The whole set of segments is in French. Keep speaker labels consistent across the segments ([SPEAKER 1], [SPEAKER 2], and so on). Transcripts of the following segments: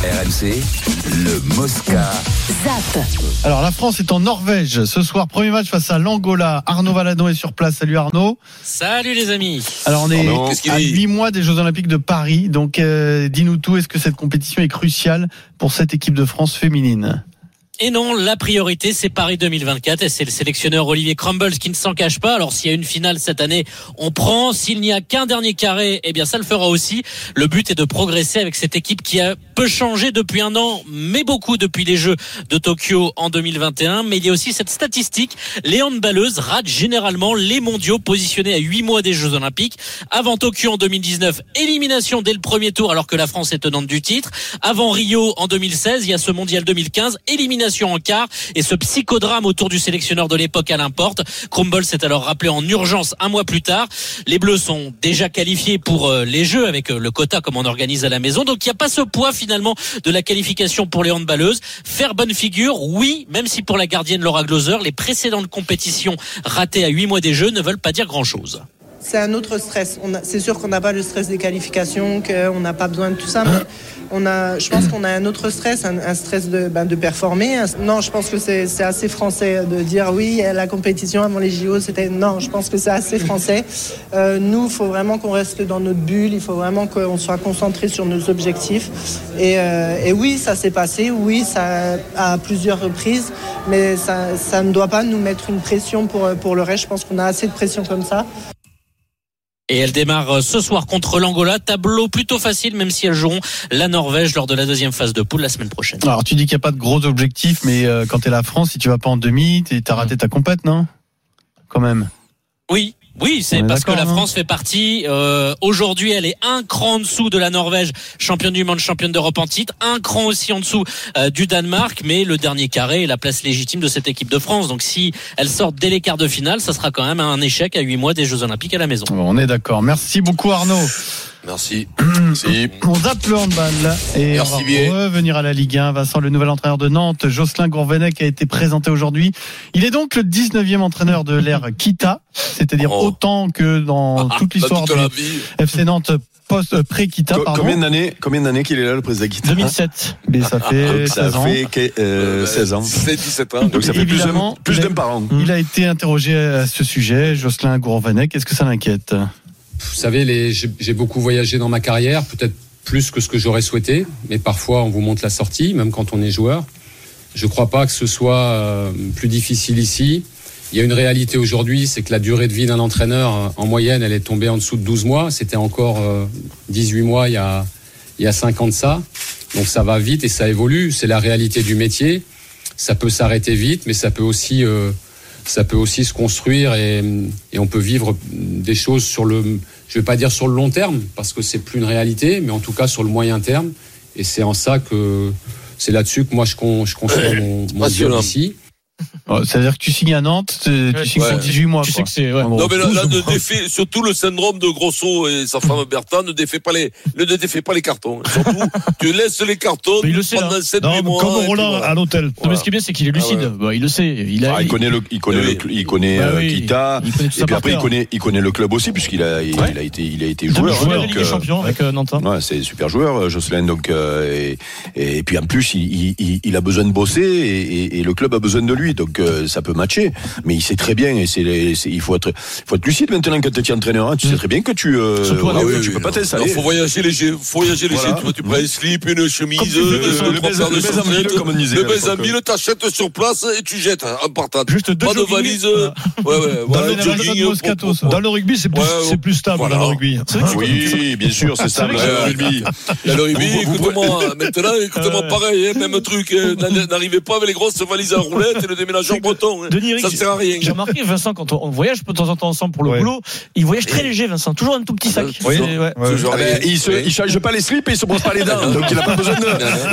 [SPEAKER 1] RMC, le Mosca.
[SPEAKER 2] ZAP.
[SPEAKER 3] Alors la France est en Norvège ce soir, premier match face à l'Angola. Arnaud Valadon est sur place. Salut Arnaud.
[SPEAKER 4] Salut les amis.
[SPEAKER 3] Alors on est à
[SPEAKER 5] dit
[SPEAKER 3] 8 mois des Jeux Olympiques de Paris. Donc euh, dis-nous tout, est-ce que cette compétition est cruciale pour cette équipe de France féminine?
[SPEAKER 4] Et non, la priorité, c'est Paris 2024 et c'est le sélectionneur Olivier Crumbles qui ne s'en cache pas. Alors, s'il y a une finale cette année, on prend. S'il n'y a qu'un dernier carré, eh bien, ça le fera aussi. Le but est de progresser avec cette équipe qui a peu changé depuis un an, mais beaucoup depuis les Jeux de Tokyo en 2021. Mais il y a aussi cette statistique. Les handballeuses ratent généralement les mondiaux positionnés à 8 mois des Jeux Olympiques. Avant Tokyo en 2019, élimination dès le premier tour alors que la France est tenante du titre. Avant Rio en 2016, il y a ce mondial 2015, élimination en quart et ce psychodrame autour du sélectionneur de l'époque Alain Porte. Crumble s'est alors rappelé en urgence un mois plus tard. Les Bleus sont déjà qualifiés pour euh, les Jeux avec euh, le quota comme on organise à la maison. Donc il n'y a pas ce poids finalement de la qualification pour les handballeuses. Faire bonne figure, oui, même si pour la gardienne Laura Gloser, les précédentes compétitions ratées à 8 mois des Jeux ne veulent pas dire grand-chose.
[SPEAKER 6] C'est un autre stress. C'est sûr qu'on n'a pas le stress des qualifications, qu'on n'a pas besoin de tout ça, mais on a, je pense qu'on a un autre stress, un, stress de, ben, de performer. Non, je pense que c'est assez français de dire oui, la compétition avant les JO, c'était. Non, je pense que c'est assez français. Euh, nous, il faut vraiment qu'on reste dans notre bulle, il faut vraiment qu'on soit concentré sur nos objectifs. Et, euh, et oui, ça s'est passé, oui, ça à plusieurs reprises, mais ça, ça ne doit pas nous mettre une pression pour, pour le reste. Je pense qu'on a assez de pression comme ça.
[SPEAKER 4] Et elle démarre euh, ce soir contre l'Angola. Tableau plutôt facile, même si elles joueront la Norvège lors de la deuxième phase de poule la semaine prochaine.
[SPEAKER 3] Alors tu dis qu'il n'y a pas de gros objectifs, mais euh, quand t'es la France, si tu vas pas en demi, t'as raté ta compète, non? Quand même.
[SPEAKER 4] Oui. Oui, c'est parce que la
[SPEAKER 3] hein.
[SPEAKER 4] France fait partie. euh, Aujourd'hui, elle est un cran en dessous de la Norvège, championne du monde, championne d'Europe en titre, un cran aussi en dessous euh, du Danemark, mais le dernier carré est la place légitime de cette équipe de France. Donc, si elle sort dès les quarts de finale, ça sera quand même un échec à huit mois des Jeux Olympiques à la maison.
[SPEAKER 3] Bon, on est d'accord. Merci beaucoup Arnaud.
[SPEAKER 5] Merci. Merci.
[SPEAKER 3] On zappe le handball et
[SPEAKER 5] Merci
[SPEAKER 3] on va
[SPEAKER 5] bien.
[SPEAKER 3] revenir à la Ligue 1. Vincent, le nouvel entraîneur de Nantes, Jocelyn Gourvenec, a été présenté aujourd'hui. Il est donc le 19e entraîneur de l'ère Kita, c'est-à-dire
[SPEAKER 5] Oh.
[SPEAKER 3] autant que dans toute l'histoire du
[SPEAKER 5] la vie.
[SPEAKER 3] FC Nantes post euh, pré-Kita.
[SPEAKER 7] Co-
[SPEAKER 3] pardon.
[SPEAKER 7] Combien d'années, combien d'années qu'il est là, le président Guita
[SPEAKER 3] 2007. Mais ça fait
[SPEAKER 7] Donc ça
[SPEAKER 3] 16 ans.
[SPEAKER 7] fait que- euh, 16 ans.
[SPEAKER 5] C'est 17 ans.
[SPEAKER 7] Donc ça fait plus
[SPEAKER 3] Évidemment,
[SPEAKER 7] d'un plus
[SPEAKER 3] il a-
[SPEAKER 7] d'un par an.
[SPEAKER 3] Il a été interrogé à ce sujet, Jocelyn Gourvenec. Est-ce que ça l'inquiète?
[SPEAKER 8] Vous savez, j'ai beaucoup voyagé dans ma carrière, peut-être plus que ce que j'aurais souhaité, mais parfois on vous montre la sortie, même quand on est joueur. Je ne crois pas que ce soit euh, plus difficile ici. Il y a une réalité aujourd'hui, c'est que la durée de vie d'un entraîneur, euh, en moyenne, elle est tombée en dessous de 12 mois. C'était encore euh, 18 mois il y, a, il y a 5 ans de ça. Donc ça va vite et ça évolue. C'est la réalité du métier. Ça peut s'arrêter vite, mais ça peut aussi, euh, ça peut aussi se construire et on peut vivre des choses sur le, je vais pas dire sur le long terme parce que c'est plus une réalité, mais en tout cas sur le moyen terme. Et c'est en ça que c'est là-dessus que moi je, con, je construis mon, mon job ici.
[SPEAKER 3] Oh, C'est-à-dire que tu signes à Nantes, tu tu signes
[SPEAKER 5] Ouais.
[SPEAKER 3] pour 18 mois.
[SPEAKER 4] Tu sais que c'est ouais.
[SPEAKER 5] Non mais là, là, ne
[SPEAKER 3] 12 mois.
[SPEAKER 5] défait, surtout le syndrome de Grosso et sa femme Bertha ne défait pas les ne défait pas les cartons. Surtout tu laisses les cartons
[SPEAKER 9] Mais il le sait,
[SPEAKER 5] pendant
[SPEAKER 9] là.
[SPEAKER 5] 7
[SPEAKER 9] Non,
[SPEAKER 5] mois.
[SPEAKER 9] comme Roland
[SPEAKER 5] voilà.
[SPEAKER 9] à l'hôtel. Non,
[SPEAKER 5] Voilà.
[SPEAKER 9] mais ce qui est bien, c'est qu'il est lucide.
[SPEAKER 5] Ah ouais.
[SPEAKER 9] Bah, il le sait. Il, a,
[SPEAKER 7] Ah, il connaît le, il connaît
[SPEAKER 5] Oui.
[SPEAKER 7] le, cl- il connaît
[SPEAKER 9] Bah
[SPEAKER 7] euh,
[SPEAKER 9] oui,
[SPEAKER 7] Kita.
[SPEAKER 9] il connaît tout ça
[SPEAKER 7] Et puis après, il connaît, il connaît le club aussi, puisqu'il a, il,
[SPEAKER 9] Ouais.
[SPEAKER 7] il a été, il a été joueur. donc, euh,
[SPEAKER 9] Champions avec euh, Nantes.
[SPEAKER 7] Ouais, c'est super joueur, Jocelyn. Donc, et, puis en plus, il, a besoin de bosser et le club a besoin de lui. Donc, euh, ça peut matcher. Mais il sait très bien. Et c'est, les- c'est- il faut être, faut être lucide maintenant quand tu es entraîneur. hein. Tu sais très bien que tu, euh,
[SPEAKER 5] Ah oui,
[SPEAKER 7] tu
[SPEAKER 5] oui,
[SPEAKER 7] peux pas t'installer.
[SPEAKER 5] Non, faut voyager léger, faut voyager léger.
[SPEAKER 7] Voilà.
[SPEAKER 5] Tu vois, tu prends un slip, une chemise, deux,
[SPEAKER 7] le baiser en mille,
[SPEAKER 5] t'achètes sur place et tu jettes hein, en partant.
[SPEAKER 9] Juste deux
[SPEAKER 5] Pas de valise.
[SPEAKER 3] Dans le-
[SPEAKER 9] rugby, c'est plus,
[SPEAKER 5] Ouais,
[SPEAKER 9] c'est plus stable
[SPEAKER 5] voilà.
[SPEAKER 9] dans le rugby.
[SPEAKER 7] Oui, bien sûr, c'est euh, rugby.
[SPEAKER 5] Là, le rugby, écoute-moi, maintenant, écoute-moi pareil, hein, même truc, hein, n'a- n'arrivez pas avec les grosses valises à roulettes
[SPEAKER 9] que-
[SPEAKER 5] bretons. hein.
[SPEAKER 9] Denis
[SPEAKER 5] Ça sert à rien.
[SPEAKER 9] J'ai remarqué, Vincent, quand on voyage de temps en temps ensemble pour le
[SPEAKER 7] Ouais.
[SPEAKER 9] boulot, il voyage très léger, Vincent. Toujours un tout petit sac.
[SPEAKER 5] Oui.
[SPEAKER 9] Ouais.
[SPEAKER 5] Genre
[SPEAKER 7] Ah ben, il, il change pas les slips et il se brosse pas les dents. Donc il n'a pas besoin de,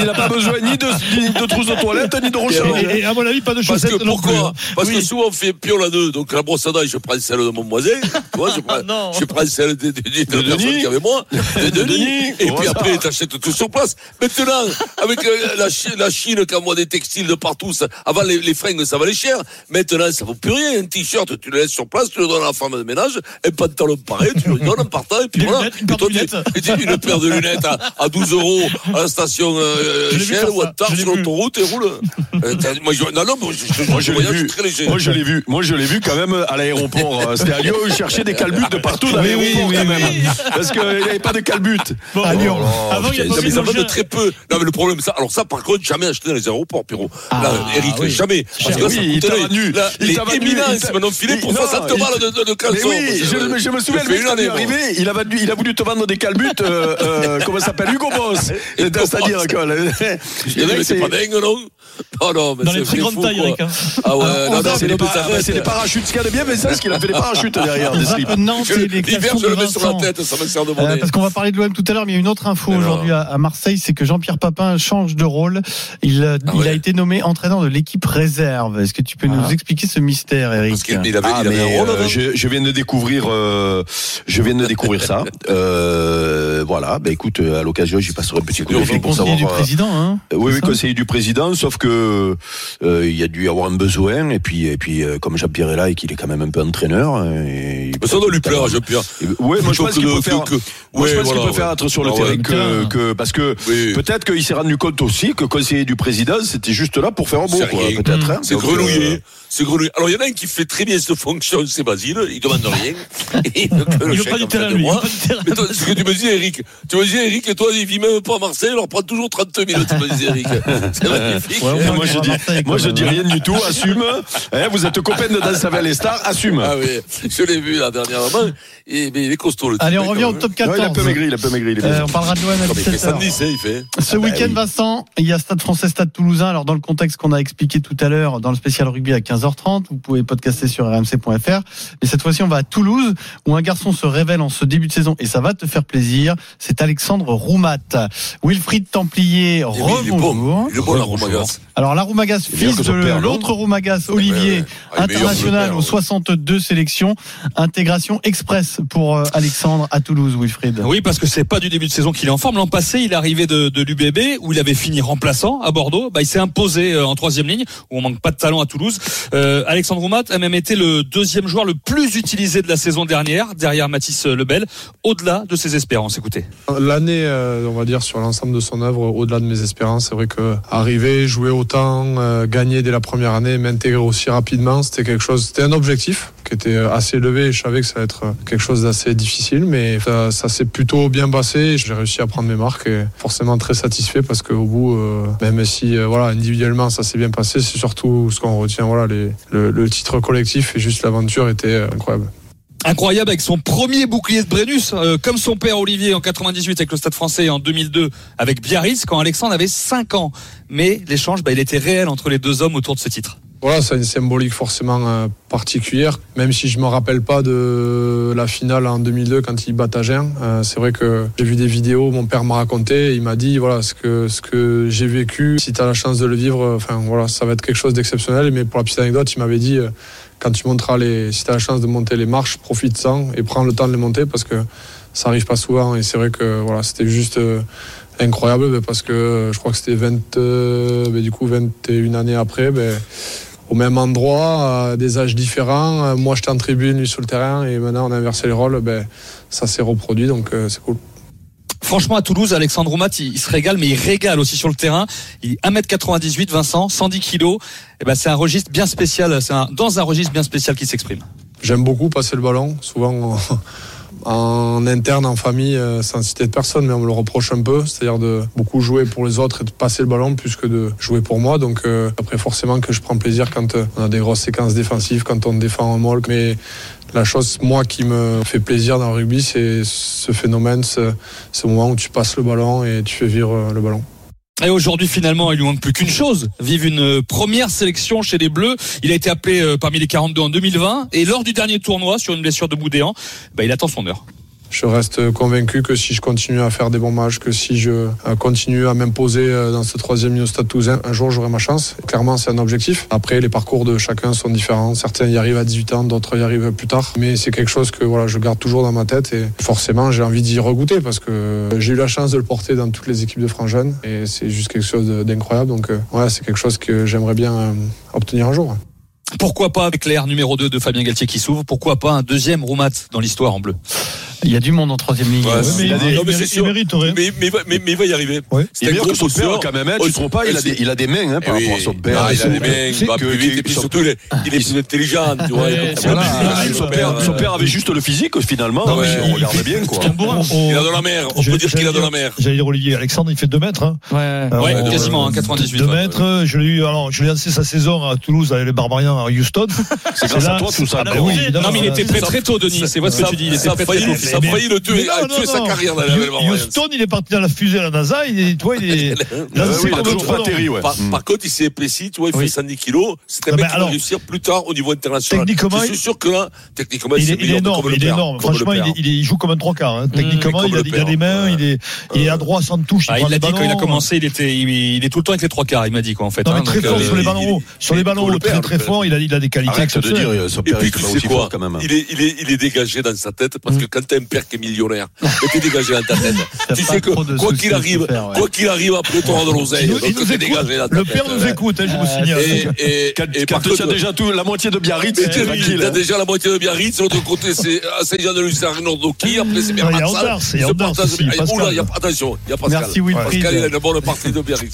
[SPEAKER 7] il n'a pas besoin ni de, ni de trousse de toilette ni de rechange.
[SPEAKER 3] Et, et à mon avis, pas de
[SPEAKER 5] Parce
[SPEAKER 3] chaussettes
[SPEAKER 5] que
[SPEAKER 3] non plus.
[SPEAKER 5] pourquoi
[SPEAKER 3] hein.
[SPEAKER 5] Parce que
[SPEAKER 3] Oui.
[SPEAKER 5] souvent on fait piole à deux. Donc la brosse à dents, je prends celle de mon voisin. Tu vois, je prends,
[SPEAKER 9] Non.
[SPEAKER 5] je prends celle de, de, de, de personne
[SPEAKER 7] Denis.
[SPEAKER 5] qui avec moi, de Denis. Et puis après, t'achètes tout sur place. Maintenant, avec euh, la, Chine, la Chine qui envoie des textiles de partout, avant les, les fringues, ça valait cher. Maintenant, ça vaut plus rien. Un t-shirt, tu le laisses sur place, tu le donnes à la femme de ménage. Un pantalon pareil, tu le donnes en partant. Et puis voilà.
[SPEAKER 3] lunettes, une paire
[SPEAKER 5] Et toi, tu-
[SPEAKER 3] lunettes.
[SPEAKER 5] et tu- une paire de lunettes à, à 12 euros à la station euh,
[SPEAKER 3] Je l'ai vu
[SPEAKER 5] Shell ou à. Tars
[SPEAKER 3] Je
[SPEAKER 5] sur l'autoroute et roule. Euh, moi, je, non, non, moi, je, je,
[SPEAKER 7] Moi
[SPEAKER 5] je
[SPEAKER 7] je
[SPEAKER 5] voyage
[SPEAKER 7] vu.
[SPEAKER 5] très léger.
[SPEAKER 7] Moi je l'ai vu. Moi je l'ai vu quand même à l'aéroport. C'était à Lyon. Il cherchait des calbutes de partout dans
[SPEAKER 3] Oui,
[SPEAKER 7] l'aéroport
[SPEAKER 3] oui,
[SPEAKER 7] quand
[SPEAKER 3] oui,
[SPEAKER 7] même. Parce qu'il n'y avait pas de calbutes.
[SPEAKER 3] Bon, à Lyon. Avant, il y a
[SPEAKER 5] Non,
[SPEAKER 3] pas
[SPEAKER 5] mais
[SPEAKER 3] eu
[SPEAKER 5] ça
[SPEAKER 3] de
[SPEAKER 5] va de
[SPEAKER 3] chien.
[SPEAKER 5] très peu. Non, mais le problème, ça, alors ça, par contre, jamais acheté dans les aéroports, Pierrot. là, Eric,
[SPEAKER 3] oui.
[SPEAKER 5] jamais. Parce que là,
[SPEAKER 7] Oui,
[SPEAKER 5] ça
[SPEAKER 7] il
[SPEAKER 5] coûtait
[SPEAKER 7] t'a
[SPEAKER 5] les-
[SPEAKER 7] vendu.
[SPEAKER 5] là,
[SPEAKER 7] Il
[SPEAKER 5] les maintenant filé pour
[SPEAKER 7] il-
[SPEAKER 5] 60
[SPEAKER 7] non,
[SPEAKER 5] balles de, de, de
[SPEAKER 7] Mais
[SPEAKER 5] caleçon.
[SPEAKER 7] oui, je, je me souviens, quand il est arrivé, il a, vendu, il a voulu te vendre des calbutes, euh, euh, comment ça s'appelle, Hugo Boss. C'est-à-dire, quoi. le-
[SPEAKER 5] mais c'est pas dingue, non Oh non, mais
[SPEAKER 3] Dans
[SPEAKER 5] c'est
[SPEAKER 3] les très grandes tailles. Eric.
[SPEAKER 5] Ah ouais,
[SPEAKER 7] Ah,
[SPEAKER 5] non, non,
[SPEAKER 7] c'est
[SPEAKER 5] mais
[SPEAKER 7] des,
[SPEAKER 5] le
[SPEAKER 7] parachutes. Ce qu'il y a de bien, Vincent, c'est qu'il a fait des parachutes derrière, des
[SPEAKER 3] Zappe
[SPEAKER 7] slips.
[SPEAKER 3] Nantes et les
[SPEAKER 5] L'hiver, je le mets sur la tête, ça me sert de
[SPEAKER 3] Euh, parce qu'on va parler de l'OM tout à l'heure, mais il y a une autre info
[SPEAKER 5] Mais
[SPEAKER 3] aujourd'hui à, Marseille, c'est que Jean-Pierre Papin change de rôle. Il, euh,
[SPEAKER 5] Ah
[SPEAKER 3] a été nommé entraîneur de l'équipe réserve. Est-ce que tu peux nous expliquer ce mystère, Eric
[SPEAKER 5] Parce qu'il il avait,
[SPEAKER 7] Ah,
[SPEAKER 5] il avait un rôle
[SPEAKER 7] euh,
[SPEAKER 5] avant.
[SPEAKER 7] je, je viens de découvrir, euh, je viens de découvrir ça. Euh, voilà. Ben écoute, à l'occasion, j'y passerai un petit coup de fil pour
[SPEAKER 3] conseiller
[SPEAKER 7] savoir.
[SPEAKER 3] du
[SPEAKER 7] euh,
[SPEAKER 3] président, hein
[SPEAKER 7] Oui, oui, conseiller du président, sauf que euh, il y a dû y avoir un besoin, et puis, et puis euh, comme Jean-Pierre est là et qu'il est quand même un peu entraîneur, et
[SPEAKER 5] ça doit lui plaire, Jean-Pierre.
[SPEAKER 7] Oui, moi je
[SPEAKER 5] de-
[SPEAKER 7] préfère,
[SPEAKER 5] que- que-
[SPEAKER 7] moi, je
[SPEAKER 5] Ouais,
[SPEAKER 7] pense qu'il préfère
[SPEAKER 5] ouais.
[SPEAKER 7] être sur le
[SPEAKER 5] Ah
[SPEAKER 7] terrain
[SPEAKER 5] ouais.
[SPEAKER 7] que, que parce que
[SPEAKER 5] Oui.
[SPEAKER 7] peut-être qu'il s'est rendu compte aussi que conseiller du président c'était juste là pour faire un
[SPEAKER 5] C'est rien.
[SPEAKER 7] peut-être. hein.
[SPEAKER 5] C'est
[SPEAKER 7] Donc,
[SPEAKER 5] grenouillé.
[SPEAKER 7] euh,
[SPEAKER 5] C'est grenouillé. Alors, il y en a un qui fait très bien cette fonction, c'est Basile. Il demande rien.
[SPEAKER 3] Il veut pas du terrain, lui.
[SPEAKER 5] ce que tu me dis, Eric, tu me dis, Eric, et toi, il vit même pas à Marseille, alors prends toujours 30 minutes, tu me dis, Eric. C'est magnifique.
[SPEAKER 7] Moi je moi dis
[SPEAKER 3] hein.
[SPEAKER 7] rien du tout, assume. Hein, vous êtes copain de Danse avec les stars, assume.
[SPEAKER 5] Ah oui, je l'ai vu la dernièrement. Et, mais il est costaud, le type,
[SPEAKER 3] Allez, on
[SPEAKER 5] quand
[SPEAKER 3] revient au top
[SPEAKER 7] Non, il a un
[SPEAKER 3] 14.
[SPEAKER 7] peu maigri, il a un peu maigri. il
[SPEAKER 3] Euh, on parlera de l'OM à
[SPEAKER 5] Non, mais il fait
[SPEAKER 3] 17h.
[SPEAKER 5] 110, hein, il fait.
[SPEAKER 3] Ce
[SPEAKER 7] bah
[SPEAKER 3] week-end,
[SPEAKER 7] oui.
[SPEAKER 3] Vincent, il y a Stade français, Stade toulousain. Alors, dans le contexte qu'on a expliqué tout à l'heure dans le spécial rugby à 15h30, vous pouvez podcaster sur rmc.fr. Mais cette fois-ci, on va à Toulouse, où un garçon se révèle en ce début de saison, et ça va te faire plaisir. C'est Alexandre Roumat. Wilfried Templier,
[SPEAKER 5] oui, bon.
[SPEAKER 3] rebonjour.
[SPEAKER 5] Bon.
[SPEAKER 3] Alors, la Roumagas, fils de l'autre Roumagas, Olivier,
[SPEAKER 5] Ouais, ouais. Ah,
[SPEAKER 3] international aux
[SPEAKER 5] ouais.
[SPEAKER 3] 62 sélections. Intégration express pour euh, Alexandre à Toulouse, Wilfried.
[SPEAKER 10] Oui, parce que c'est pas du début de saison qu'il est en forme. L'an passé, il est arrivé de, de l'UBB où il avait fini remplaçant à Bordeaux. Bah, il s'est imposé euh, en troisième ligne où on manque pas de talent à Toulouse. Euh, Alexandre Roumat a même été le deuxième joueur le plus utilisé de la saison dernière, derrière Mathis Lebel, au-delà de ses espérances. Écoutez.
[SPEAKER 8] L'année, euh, on va dire, sur l'ensemble de son œuvre, au-delà de mes espérances, c'est vrai que arriver, jouer autant, euh, gagner dès la première année, m'intégrer aussi rapidement, c'était quelque chose, c'était un objectif qui était assez élevé je savais que ça allait être quelque chose d'assez difficile, mais ça, s'est plutôt bien passé. J'ai réussi à prendre mes marques et forcément très satisfait parce qu'au bout, euh, même si euh, voilà individuellement ça s'est bien passé, c'est surtout ce qu'on retient. Voilà, le, titre collectif et juste l'aventure était euh, incroyable.
[SPEAKER 10] Incroyable avec son premier bouclier de Brennus, comme son père Olivier en 98 avec le Stade français et en 2002 avec Biarritz, quand Alexandre avait 5 ans. Mais l'échange, bah, il était réel entre les deux hommes autour de ce titre.
[SPEAKER 8] Voilà, c'est une symbolique forcément euh, particulière, même si je me rappelle pas de la finale en 2002 quand il bat Agen. Euh, c'est vrai que j'ai vu des vidéos, mon père m'a raconté, il m'a dit voilà ce que ce que j'ai vécu. Si tu as la chance de le vivre, enfin voilà, ça va être quelque chose d'exceptionnel. Mais pour la petite anecdote, il m'avait dit euh, quand tu monteras les, si as la chance de monter les marches, profite-en et prends le temps de les monter parce que ça arrive pas souvent. Et c'est vrai que voilà, c'était juste incroyable parce que je crois que c'était 20, euh, ben, du coup 21 années après. Ben, au même endroit, à des âges différents. Euh, Moi, j'étais en tribune, lui sur le terrain, et maintenant, on a inversé les rôles. Ben, ça s'est reproduit, donc euh, c'est cool.
[SPEAKER 10] Franchement, à Toulouse, Alexandre Roumat, il, il se régale, mais il régale aussi sur le terrain. Il est 1m98, Vincent, 110 kilos. Et ben, c'est un registre bien spécial. C'est dans un registre bien spécial qui s'exprime.
[SPEAKER 8] J'aime beaucoup passer le ballon. Souvent, en, en interne, en famille, euh, sans citer de personne, mais on me le reproche un peu. C'est-à-dire de beaucoup jouer pour les autres et de passer le ballon plus que de jouer pour moi. Donc, euh, après, forcément que je prends plaisir quand euh, on a des grosses séquences défensives, quand on défend un molk. Mais la chose, moi, qui me fait plaisir dans le rugby, c'est ce phénomène, ce, ce moment où tu passes le ballon et tu fais vivre le ballon.
[SPEAKER 10] Et aujourd'hui, finalement, il lui manque plus qu'une chose. Vive une euh, première sélection chez les Bleus. Il a été appelé euh, parmi les 42 en 2020. Et lors du dernier tournoi, sur une blessure de Boudéan, bah, il attend son heure.
[SPEAKER 8] Je reste convaincu que si je continue à faire des bons matchs, que si je euh, continue à m'imposer euh, dans ce troisième au Stade Toulousain, un jour j'aurai ma chance. Clairement, c'est un objectif. Après, les parcours de chacun sont différents. Certains y arrivent à 18 ans, d'autres y arrivent plus tard. Mais c'est quelque chose que voilà, je garde toujours dans ma tête et forcément, j'ai envie d'y regoûter parce que j'ai eu la chance de le porter dans toutes les équipes de France Jeune et c'est juste quelque chose d'incroyable. Donc, euh, voilà, c'est quelque chose que j'aimerais bien euh, obtenir un jour.
[SPEAKER 10] Pourquoi pas avec l'air numéro 2 de Fabien Galtier qui s'ouvre? Pourquoi pas un deuxième Roumat dans l'histoire en bleu?
[SPEAKER 3] Il y a du monde en troisième ligne.
[SPEAKER 5] Ouais,
[SPEAKER 3] Ouais,
[SPEAKER 5] c'est-
[SPEAKER 3] mais il a des-
[SPEAKER 5] non, mais sûr.
[SPEAKER 3] mérite, ouais.
[SPEAKER 5] Mais, mais, mais, mais il va y arriver.
[SPEAKER 7] Il
[SPEAKER 5] C'est
[SPEAKER 7] est
[SPEAKER 5] un gros
[SPEAKER 7] que son père
[SPEAKER 5] bosseur.
[SPEAKER 7] quand même, hein, tu
[SPEAKER 5] Oh,
[SPEAKER 7] trompes pas, il a des, il a des mains hein, par
[SPEAKER 5] Eh oui.
[SPEAKER 7] rapport à son père.
[SPEAKER 5] Ah, il a des mains, il va plus vite, et puis surtout, il est, plus intelligent.
[SPEAKER 3] Ouais,
[SPEAKER 7] son, père,
[SPEAKER 5] faire,
[SPEAKER 7] son
[SPEAKER 5] euh,
[SPEAKER 7] père avait juste le physique finalement. Ouais, on regarde bien.
[SPEAKER 5] Il a de la mer, on peut dire qu'il a de la
[SPEAKER 11] j'allais
[SPEAKER 5] mer.
[SPEAKER 11] J'allais dire Olivier Alexandre, il fait 2 mètres. Hein.
[SPEAKER 9] Ouais.
[SPEAKER 10] Ouais,
[SPEAKER 11] Alors,
[SPEAKER 10] quasiment,
[SPEAKER 11] euh,
[SPEAKER 10] hein, 98.
[SPEAKER 11] 2
[SPEAKER 10] ouais.
[SPEAKER 11] mètres. Je l'ai eu, alors, je l'ai lancé sa saison à Toulouse avec les Barbarians à Houston.
[SPEAKER 7] C'est grâce à toi tout ça.
[SPEAKER 11] Ah, évidemment.
[SPEAKER 10] Non, mais il était prêt très tôt, Denis. C'est vrai ce que tu dis. Il était très tôt.
[SPEAKER 5] Ça a failli le tuer,
[SPEAKER 11] Mais non,
[SPEAKER 5] a
[SPEAKER 11] non,
[SPEAKER 5] tué sa carrière dans la
[SPEAKER 11] Houston, il est parti dans la fusée à la NASA. Il est, toi, il est
[SPEAKER 7] Ouais,
[SPEAKER 11] lancé
[SPEAKER 7] oui, il a
[SPEAKER 11] comme
[SPEAKER 7] toujours
[SPEAKER 11] un
[SPEAKER 7] pas
[SPEAKER 11] frelon.
[SPEAKER 7] atterri, ouais.
[SPEAKER 5] Par,
[SPEAKER 7] Mm.
[SPEAKER 5] par contre, il s'est épaissi, tu vois, il
[SPEAKER 11] Oui.
[SPEAKER 5] fait 110 kilos. C'est un mec qui va réussir plus tard au niveau international.
[SPEAKER 11] techniquement,
[SPEAKER 5] Je suis
[SPEAKER 11] il-
[SPEAKER 5] sûr que là, techniquement,
[SPEAKER 11] Il est, il est
[SPEAKER 5] meilleur
[SPEAKER 11] énorme, il est Franchement, il, joue comme un trois quarts. hein. Techniquement,
[SPEAKER 5] comme
[SPEAKER 11] il, a, des mains, il est, il est à droit sans touche.
[SPEAKER 10] Ah, il a
[SPEAKER 11] les
[SPEAKER 10] dit quand il a commencé, il était, il, est tout le temps avec les trois quarts. Il m'a dit quoi en fait.
[SPEAKER 11] Non, mais
[SPEAKER 10] hein,
[SPEAKER 11] très fort
[SPEAKER 10] euh,
[SPEAKER 11] sur les ballons hauts. Sur les ballons hauts,
[SPEAKER 5] le
[SPEAKER 11] très très fort. Il a, il a des qualités
[SPEAKER 7] son
[SPEAKER 5] Et puis tu sais quoi
[SPEAKER 7] fort quand même.
[SPEAKER 5] il est, il, est, il est dégagé dans sa tête parce que quand t'as un père qui est millionnaire, t'es dégagé dans ta tête.
[SPEAKER 3] T'as
[SPEAKER 5] tu sais que quoi qu'il arrive,
[SPEAKER 3] faire, ouais.
[SPEAKER 5] quoi qu'il arrive après t'auras de l'oseille.
[SPEAKER 11] Le père nous écoute, hein, je vous signale.
[SPEAKER 5] Et, et,
[SPEAKER 7] Quand,
[SPEAKER 5] et
[SPEAKER 7] quand
[SPEAKER 5] par
[SPEAKER 7] tu
[SPEAKER 5] contre,
[SPEAKER 7] as déjà tout, la moitié de Biarritz,
[SPEAKER 5] mais t'as
[SPEAKER 7] hein.
[SPEAKER 5] déjà la moitié de Biarritz, de l'autre côté c'est à Saint-Jean-de-Luz, c'est Arnaud-Doki, après c'est
[SPEAKER 11] Non, il y a
[SPEAKER 5] Ah, Attention, il y a Pascal.
[SPEAKER 3] Merci.
[SPEAKER 5] Pascal, il a une bonne partie de Biarritz.